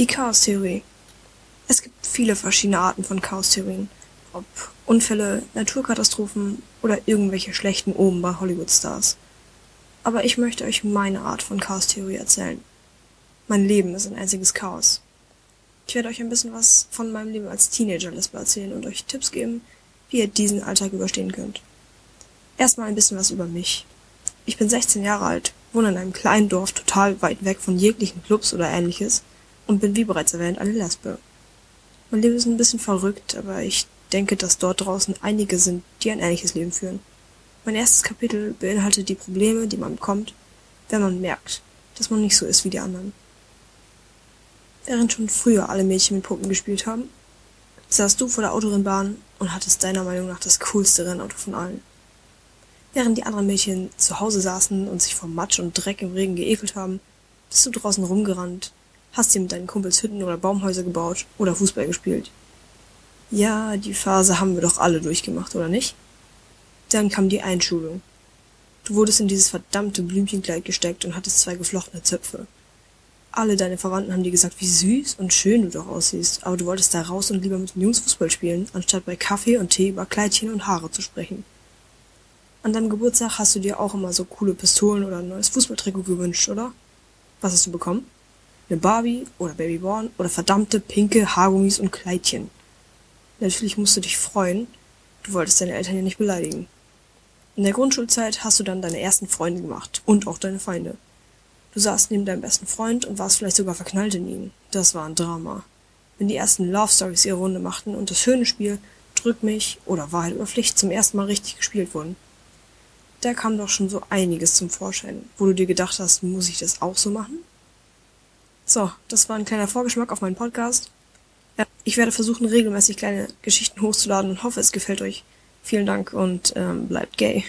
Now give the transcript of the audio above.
Die Chaostheorie. Es gibt viele verschiedene Arten von Chaostheorien. Ob Unfälle, Naturkatastrophen oder irgendwelche schlechten Oben bei Hollywood-Stars. Aber ich möchte euch meine Art von Chaostheorie erzählen. Mein Leben ist ein einziges Chaos. Ich werde euch ein bisschen was von meinem Leben als Teenager-Lesbe erzählen und euch Tipps geben, wie ihr diesen Alltag überstehen könnt. Erstmal ein bisschen was über mich. Ich bin 16 Jahre alt, wohne in einem kleinen Dorf total weit weg von jeglichen Clubs oder ähnliches und bin wie bereits erwähnt eine Lesbe. Mein Leben ist ein bisschen verrückt, aber ich denke, dass dort draußen einige sind, die ein ähnliches Leben führen. Mein erstes Kapitel beinhaltet die Probleme, die man bekommt, wenn man merkt, dass man nicht so ist wie die anderen. Während schon früher alle Mädchen mit Puppen gespielt haben, saßt du vor der Autorennbahn und hattest deiner Meinung nach das coolste Rennauto von allen. Während die anderen Mädchen zu Hause saßen und sich vor Matsch und Dreck im Regen geekelt haben, bist du draußen rumgerannt, hast dir mit deinen Kumpels Hütten oder Baumhäuser gebaut oder Fußball gespielt. Ja, die Phase haben wir doch alle durchgemacht, oder nicht? Dann kam die Einschulung. Du wurdest in dieses verdammte Blümchenkleid gesteckt und hattest zwei geflochtene Zöpfe. Alle deine Verwandten haben dir gesagt, wie süß und schön du doch aussiehst, aber du wolltest da raus und lieber mit den Jungs Fußball spielen, anstatt bei Kaffee und Tee über Kleidchen und Haare zu sprechen. An deinem Geburtstag hast du dir auch immer so coole Pistolen oder ein neues Fußballtrikot gewünscht, oder? Was hast du bekommen? Eine Barbie oder Babyborn oder verdammte pinke Haargummis und Kleidchen. Natürlich musst du dich freuen, du wolltest deine Eltern ja nicht beleidigen. In der Grundschulzeit hast du dann deine ersten Freunde gemacht und auch deine Feinde. Du saßt neben deinem besten Freund und warst vielleicht sogar verknallt in ihn. Das war ein Drama. Wenn die ersten Love Stories ihre Runde machten und das schöne Spiel Drück mich oder Wahrheit oder Pflicht zum ersten Mal richtig gespielt wurden, da kam doch schon so einiges zum Vorschein, wo du dir gedacht hast, muss ich das auch so machen? So, das war ein kleiner Vorgeschmack auf meinen Podcast. Ich werde versuchen, regelmäßig kleine Geschichten hochzuladen und hoffe, es gefällt euch. Vielen Dank und ähm, bleibt gay.